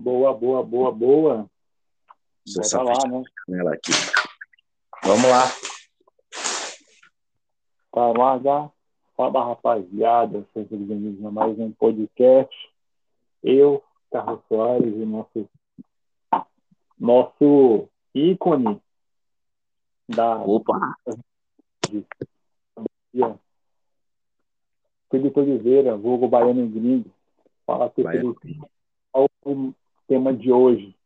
Boa, boa, boa, boa. Bora só lá, né? aqui. Vamos lá. Tá. Fala, rapaziada. Sejam bem-vindos a mais um podcast. Eu, Carlos Soares, e nosso, nosso ícone da Opa. Felipe Oliveira, vulgo Baiano Gringo. Fala. Felipe. Qual o tema de hoje?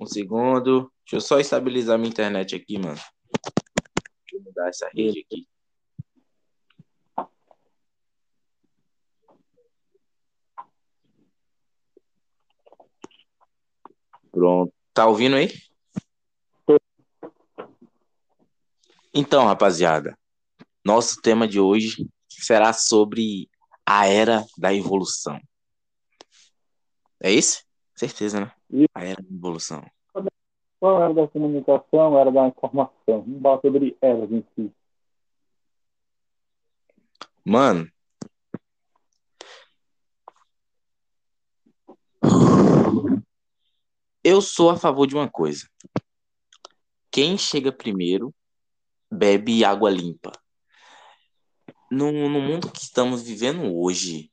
um segundo. Deixa eu só estabilizar minha internet aqui, mano. Deixa eu mudar essa rede aqui. Pronto. Tá ouvindo aí? Então, rapaziada, nosso tema de hoje será sobre a era da evolução. É isso? Certeza, né? Isso. A era da evolução. Qual era da comunicação, era da informação? Vamos falar sobre elas em si. Mano. Eu sou a favor de uma coisa. Quem chega primeiro bebe água limpa. No, no mundo que estamos vivendo hoje,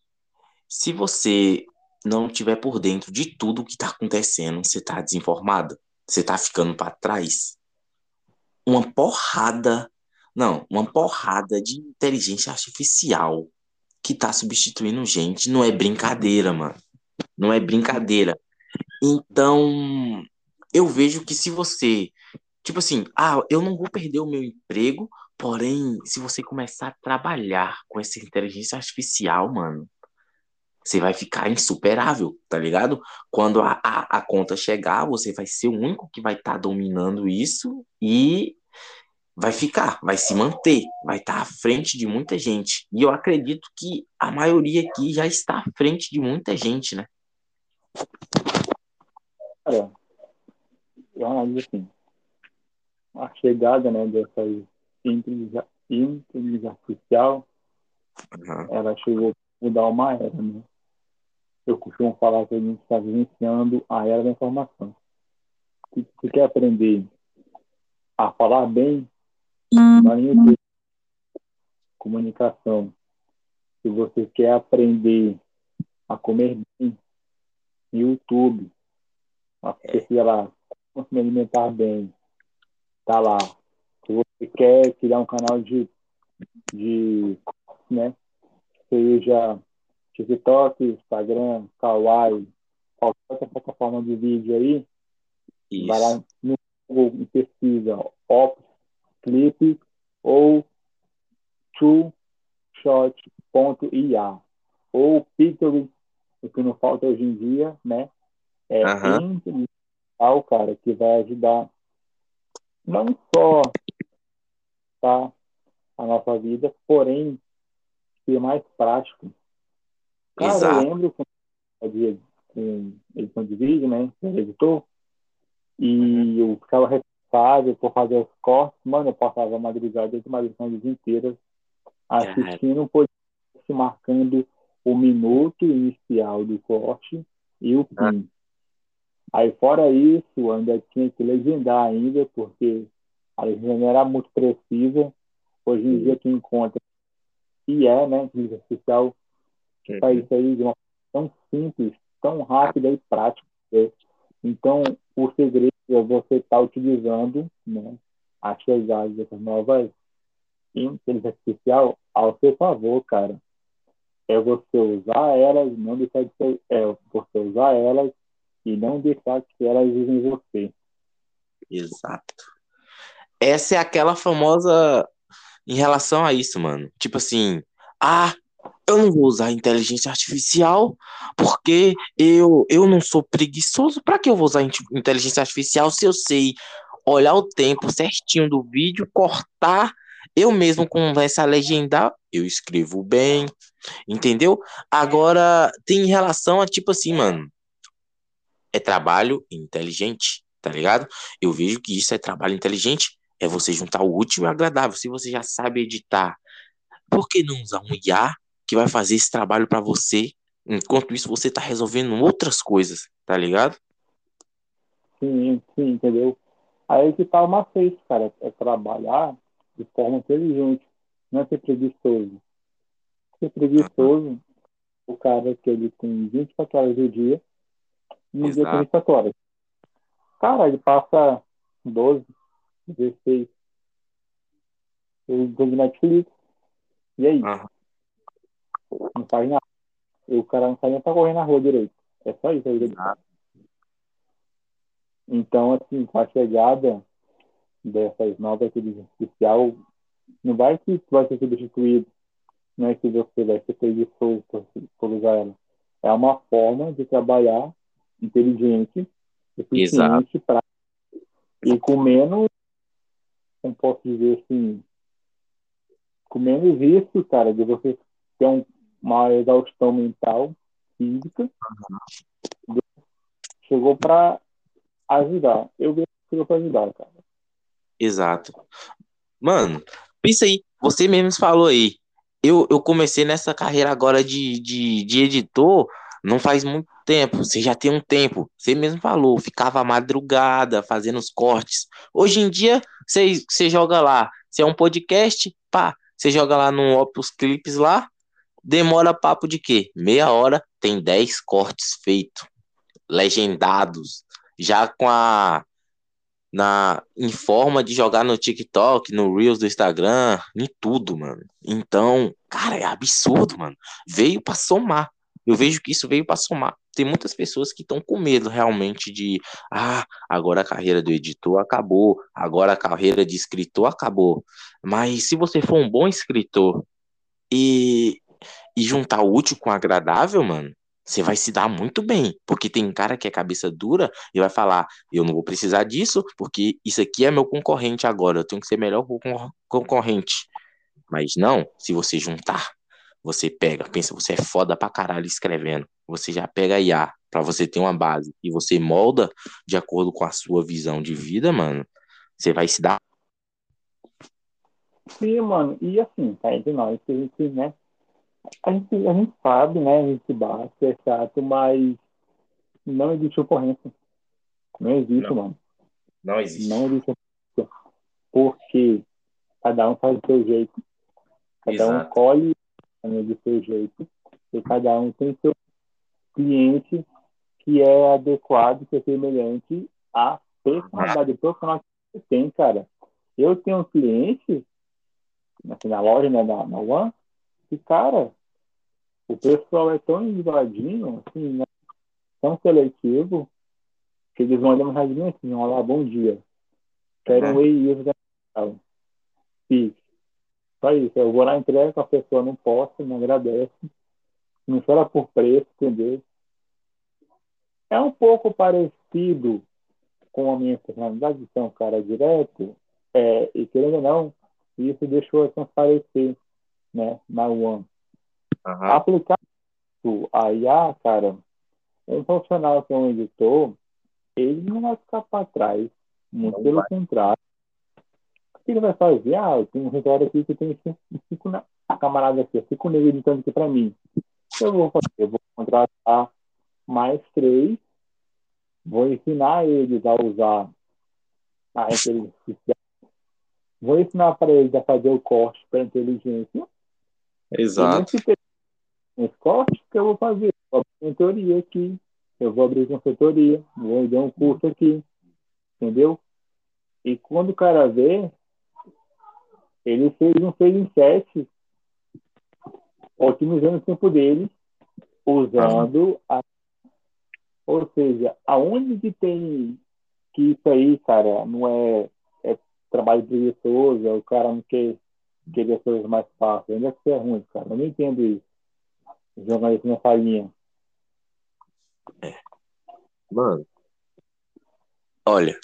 se você não tiver por dentro de tudo que está acontecendo, você está desinformado, você está ficando para trás. Uma porrada, não, uma porrada de inteligência artificial que tá substituindo gente. Não é brincadeira, mano. Não é brincadeira. Então, eu vejo que se você, tipo assim, ah, eu não vou perder o meu emprego, porém, se você começar a trabalhar com essa inteligência artificial, mano, você vai ficar insuperável, tá ligado? Quando a, a, a conta chegar, você vai ser o único que vai estar dominando isso e vai ficar, vai se manter, vai estar à frente de muita gente. E eu acredito que a maioria aqui já está à frente de muita gente, né? Cara, eu analiso assim, a chegada né, dessa inteligência, inteligência artificial, Uhum. ela chegou a mudar uma era, né? Eu costumo falar que a gente está vivenciando a era da informação. Se você quer aprender a falar bem, na linha de comunicação. Se você quer aprender a comer bem, YouTube, a pesquisa lá, como se alimentar bem, tá lá. Se você quer criar um canal de, de né, seja TikTok, Instagram, Kawaii, qualquer plataforma de vídeo aí, vai Isso. lá no Google e pesquisa Ops Clip ou TrueShot.ia ou Pictory, o que não falta hoje em dia, né? É Aham. inteligente, cara, que vai ajudar não só tá, a nossa vida, porém ser mais prático. Cara, Exato. eu lembro quando eu fazia com edição de vídeo, né? Editor, e eu ficava responsável por fazer os cortes. Mano, eu passava a madrugada de madrugadas inteiras assistindo um podcast marcando o minuto inicial do corte e o fim. Aí, fora isso, ainda tinha que legendar ainda, porque a legenda não era muito precisa. Hoje em Sim. dia, quem encontra e é, né, inteligência artificial, que faz isso aí de uma forma tão simples, tão rápida e prática. né? Então, o segredo é você estar utilizando né, a chegada dessas novas inteligência artificial ao seu favor, cara. É você usar elas, não deixar de ser, é você usar elas e não deixar que elas usem você. Exato. Essa é aquela famosa em relação a isso, mano. Tipo assim, ah, eu não vou usar inteligência artificial porque eu, eu não sou preguiçoso. Pra que eu vou usar in- inteligência artificial se eu sei olhar o tempo certinho do vídeo, cortar, eu mesmo começo a legendar, eu escrevo bem, entendeu? Agora, tem em relação a tipo assim, mano, é trabalho inteligente, tá ligado? Eu vejo que isso é trabalho inteligente, é você juntar o útil e o agradável. Se você já sabe editar, por que não usar um IA que vai fazer esse trabalho pra você Enquanto isso, você tá resolvendo outras coisas, tá ligado? Sim, sim, entendeu? Aí que tá o macete, cara, é trabalhar de forma inteligente, não é ser preguiçoso. Ser preguiçoso, o cara que ele tem 24 horas do dia, um dia tem 24 horas. Cara, ele passa 12, 16. Ele tem Netflix. E aí? Uhum. Não faz nada. E o cara não sai nem pra correr na rua direito. É só isso a vida dele. Então, assim, com a chegada dessas novas inteligência artificial, não vai que vai ser substituído, não é que você vai ser preguiçoso por, por usar ela. É uma forma de trabalhar inteligente, eficiente, pra, e com menos, como posso dizer assim, com menos risco, cara, de você ter um, uma exaustão mental, física. Uhum. Chegou para ajudar. Eu chegou para ajudar, cara. Exato. Mano, pensa aí, você mesmo falou aí. Eu, eu comecei nessa carreira agora de, de, de editor não faz muito tempo, você já tem um tempo. Você mesmo falou, ficava madrugada fazendo os cortes. Hoje em dia, você, você joga lá, se é um podcast, pá, você joga lá no Opus Clips lá, demora papo de quê? Meia hora, tem 10 cortes feitos, legendados, já com a na em forma de jogar no TikTok, no Reels do Instagram, em tudo, mano. Então, cara, é absurdo, mano. Veio para somar. Eu vejo que isso veio para somar. Tem muitas pessoas que estão com medo realmente de, ah, agora a carreira do editor acabou, agora a carreira de escritor acabou. Mas se você for um bom escritor e, e juntar o útil com o agradável, mano, você vai se dar muito bem, porque tem cara que é cabeça dura e vai falar: eu não vou precisar disso, porque isso aqui é meu concorrente agora, eu tenho que ser melhor que o concorrente. Mas não, se você juntar você pega, pensa, você é foda pra caralho escrevendo. Você já pega IA pra você ter uma base e você molda de acordo com a sua visão de vida, mano. Você vai se dar. Sim, mano. E assim, tá entre nós, gente, né? A gente, a gente sabe, né? A gente bate, é chato, mas não existe ocorrência. Não existe, não. mano. Não existe. Não existe ocorrência. Porque cada um faz o seu jeito. Cada Exato. um colhe do seu jeito, e cada um tem seu cliente que é adequado, que é semelhante à personalidade profissional que você tem, cara. Eu tenho um cliente, assim, na loja, né, na, na One, cara, o pessoal é tão enjoadinho, assim, né, tão seletivo, que eles mandam uma mensagem assim, olá, bom dia. Quero um e-mail da Fique. Só isso. Eu vou lá, entrego, a pessoa não posta, não agradece. Não chora por preço, entendeu? É um pouco parecido com a minha personalidade de ser um cara direto, é, e querendo ou não, isso deixou transparecer né, na One. Uhum. Aplicar a IA, cara, um profissional que é um editor, ele não vai ficar para trás. Muito não pelo vai. contrário que ele vai fazer? Ah, eu tenho um relatório aqui que tem cinco camaradas aqui, cinco negros editando aqui para mim. Eu vou fazer, eu vou contratar mais três, vou ensinar eles a usar a inteligência vou ensinar para eles a fazer o corte para inteligência. Exato. Esse corte que eu vou fazer, eu vou abrir uma teoria aqui, eu vou abrir consultoria, vou dar um curso aqui, entendeu? E quando o cara vê, ele fez um 6 em 7, otimizando o tempo dele, usando a. Ou seja, aonde que tem que isso aí, cara, não é, é trabalho preguiçoso, é o cara não quer querer as coisas mais fáceis. Onde é que isso é ruim, cara? Eu não entendo isso. Jogar isso na falinha. É. Mano, olha,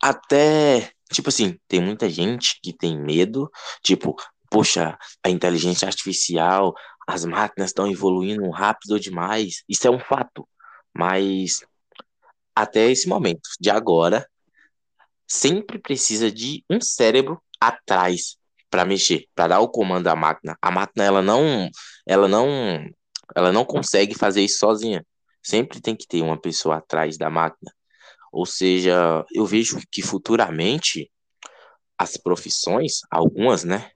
até Tipo assim, tem muita gente que tem medo, tipo, poxa, a inteligência artificial, as máquinas estão evoluindo rápido demais. Isso é um fato. Mas até esse momento, de agora, sempre precisa de um cérebro atrás para mexer, para dar o comando à máquina. A máquina ela não, ela não Ela não consegue fazer isso sozinha. Sempre tem que ter uma pessoa atrás da máquina. Ou seja, eu vejo que futuramente as profissões, algumas, né?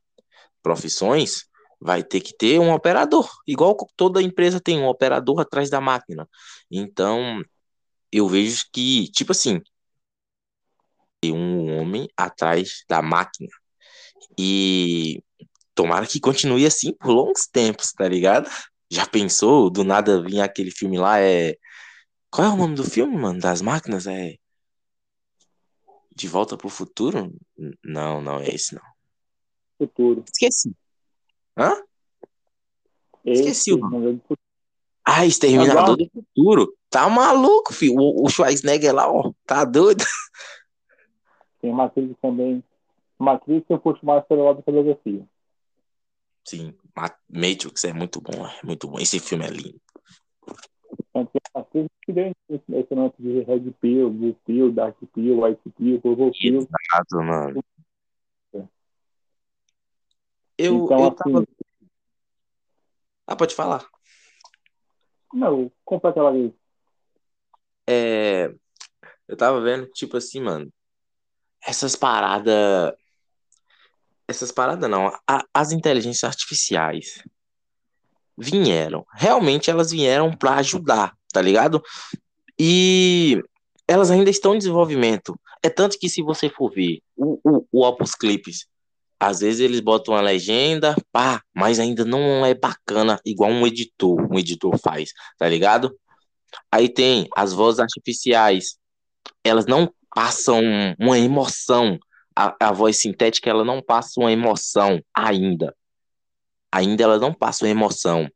Profissões, vai ter que ter um operador, igual toda empresa tem um operador atrás da máquina. Então, eu vejo que, tipo assim, um homem atrás da máquina. E tomara que continue assim por longos tempos, tá ligado? Já pensou? Do nada vir aquele filme lá, é. Qual é o nome do filme, mano? Das máquinas? É. De Volta pro Futuro? Não, não é esse, não. Futuro. Esqueci. Hã? Esse, Esqueci o nome. Ah, Exterminador do Futuro. Tá maluco, filho. O, o Schwarzenegger lá, ó. Tá doido. Tem Matrix também. Matrix eu puxo mais pelo lado da filosofia. Sim, Matrix é muito bom, é muito bom. Esse filme é lindo. Matrix que deu esse nome de Red Pill, Blue Pill, Dark Pill, White Pill, Purple Pill. Exato, mano. Eu, Então, eu assim, tava... Ah, pode falar. não, compra aquela vez. É... Eu tava vendo, tipo assim, mano. Essas paradas. Essas paradas não. a- as inteligências artificiais vieram. Realmente elas vieram pra ajudar, tá ligado? E elas ainda estão em desenvolvimento. É tanto que se você for ver o, o, o Opus Clips, às vezes eles botam uma legenda, pá, mas ainda não é bacana igual um editor, um editor faz, tá ligado? Aí tem as vozes artificiais, elas não passam uma emoção. A, a voz sintética, ela não passa uma emoção ainda. Ainda ela não passa uma emoção.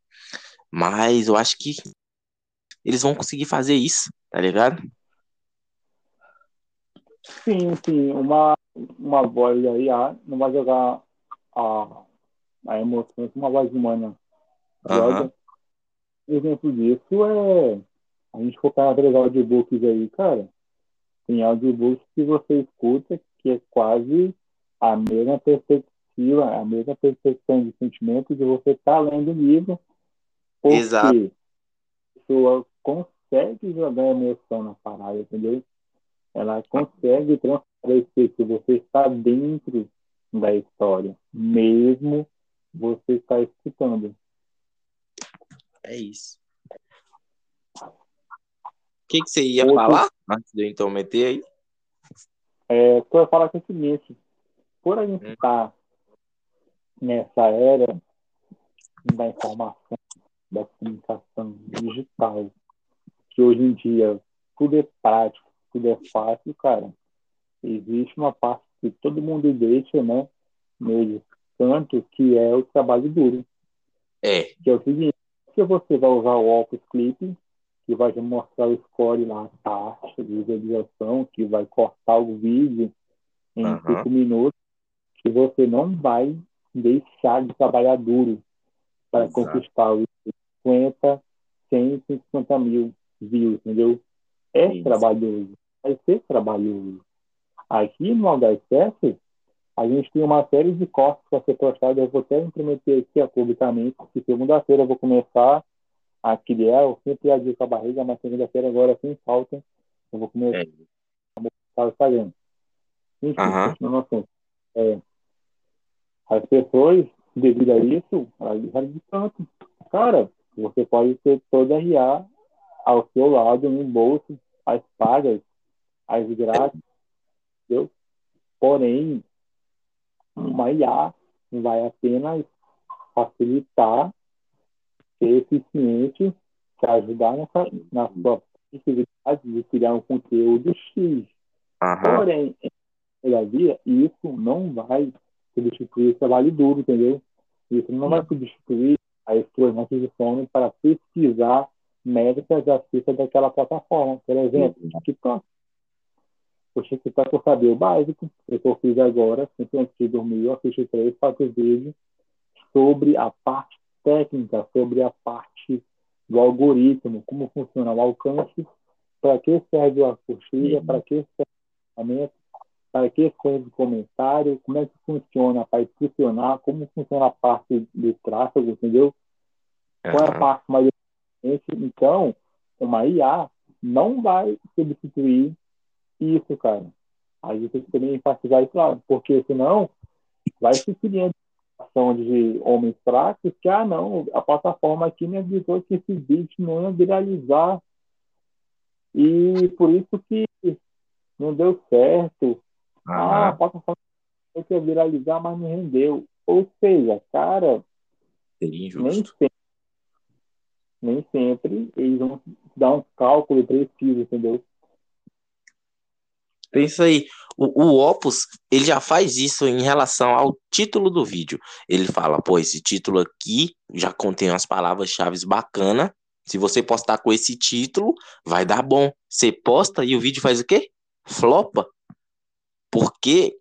Mas eu acho que eles vão conseguir fazer isso, tá ligado? Sim, sim, uma, uma voz aí ah, não vai jogar a, a emoção que uma voz humana joga. Exemplo disso é a gente focar naqueles audiobooks aí, cara. Tem audiobooks que você escuta que é quase a mesma perspectiva, a mesma percepção de sentimento de você estar lendo o livro, porque Exato. a pessoa consegue jogar emoção na parada, entendeu? Ela consegue transparecer que você está dentro da história, mesmo você está escutando. É isso. O que, que você ia Outro- falar antes de eu então meter aí? É, eu ia falar que é o seguinte, por a gente Hum. estar nessa era da informação, da comunicação digital, que hoje em dia tudo é prático, tudo é fácil, cara, existe uma parte que todo mundo deixa, né, meio tanto, que é o trabalho duro. É, que é o seguinte, que você vai usar o Opus Clip, que vai mostrar o score lá, a taxa de visualização, que vai cortar o vídeo em Aham. cinco minutos, que você não vai deixar de trabalhar duro para Exato. conquistar os 50, 100, 150 mil views, entendeu? É Isso. trabalhoso, vai ser trabalhoso. Aqui no HSF, a gente tem uma série de cortes para ser postado. Eu vou até implementar aqui ó, publicamente, que segunda-feira eu vou começar a criar. Eu sempre adio com a barriga, mas segunda-feira agora sem falta. Eu vou começar É. a mostrar o Instagram. Enfim, assunto. É, as pessoas, devido a isso, elas deixaram de tanto. Cara, você pode ter toda a RA ao seu lado, no bolso, as pagas, as grátis, entendeu? Porém, uma IA vai apenas facilitar, ser eficiente, te ajudar nessa, na sua atividade de criar um conteúdo X. Aham. Porém, todavia, isso não vai substituir o trabalho duro, entendeu? Isso não vai substituir as suas noites de sono para pesquisar métricas acerca daquela plataforma. Por exemplo, TikTok. O TikTok eu sabia o básico, eu fiz agora, sempre antes de dormir, eu assisti três, quatro vídeos sobre a parte técnica, sobre a parte do algoritmo, como funciona o alcance, para que serve a curtida, Uhum. para que serve o para que serve o comentário, como é que funciona para impulsionar, como funciona a parte do tráfego, entendeu? Qual é a parte mais Então, uma IA não vai substituir isso, cara. A gente tem que também enfatizar isso lá, porque senão vai se criando de homens fracos que, ah, não, a plataforma aqui me avisou que esse vídeo não ia viralizar e por isso que não deu certo. Ah, a plataforma ia viralizar, mas não rendeu. Ou seja, cara, nem sempre, nem sempre eles vão dar um cálculo preciso, entendeu? Pensa aí, o, o Opus, ele já faz isso em relação ao título do vídeo. Ele fala, pô, esse título aqui já contém umas palavras-chave bacanas. Se você postar com esse título, vai dar bom. Você posta e o vídeo faz o quê? Flopa. Porque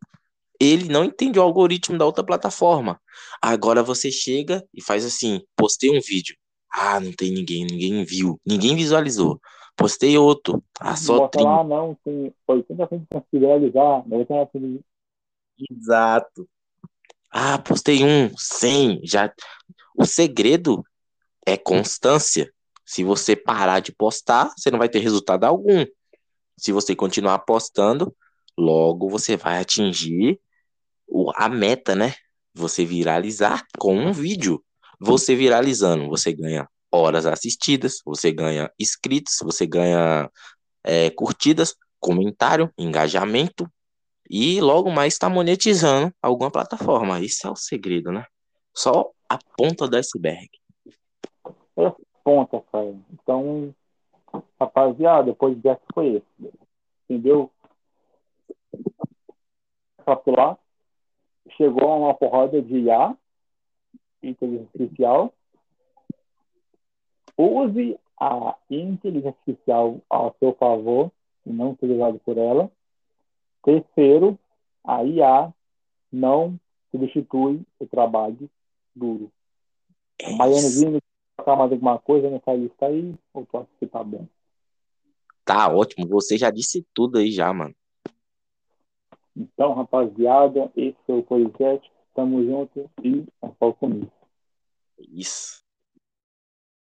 ele não entende o algoritmo da outra plataforma. Agora você chega e faz assim: postei um vídeo. Ah, não tem ninguém, ninguém viu, ninguém visualizou. Postei outro. Ah, só Bota 30. lá, não, tem 80% de viralizar, 90% Exato. Ah, postei um, 100, já. O segredo é constância. Se você parar de postar, você não vai ter resultado algum. Se você continuar postando, logo você vai atingir o, a meta, né? Você viralizar com um vídeo. Você viralizando, você ganha horas assistidas, você ganha inscritos, você ganha é, curtidas, comentário, engajamento e logo mais está monetizando alguma plataforma. Isso é o segredo, né? Só a ponta do iceberg. É ponta, cara. Então, rapaziada, depois dessa foi esse. Entendeu? Capitular. Chegou uma porrada de IA, inteligência artificial, use a inteligência artificial ao seu favor e não ser usado por ela. Terceiro, a IA não substitui o trabalho duro. É Baianozinho, colocar mais alguma coisa nessa lista aí? Ou tu acha que tá ótimo, você já disse tudo aí já, mano. Então, rapaziada, esse foi o podcast. Tamo junto e até o comigo. Isso.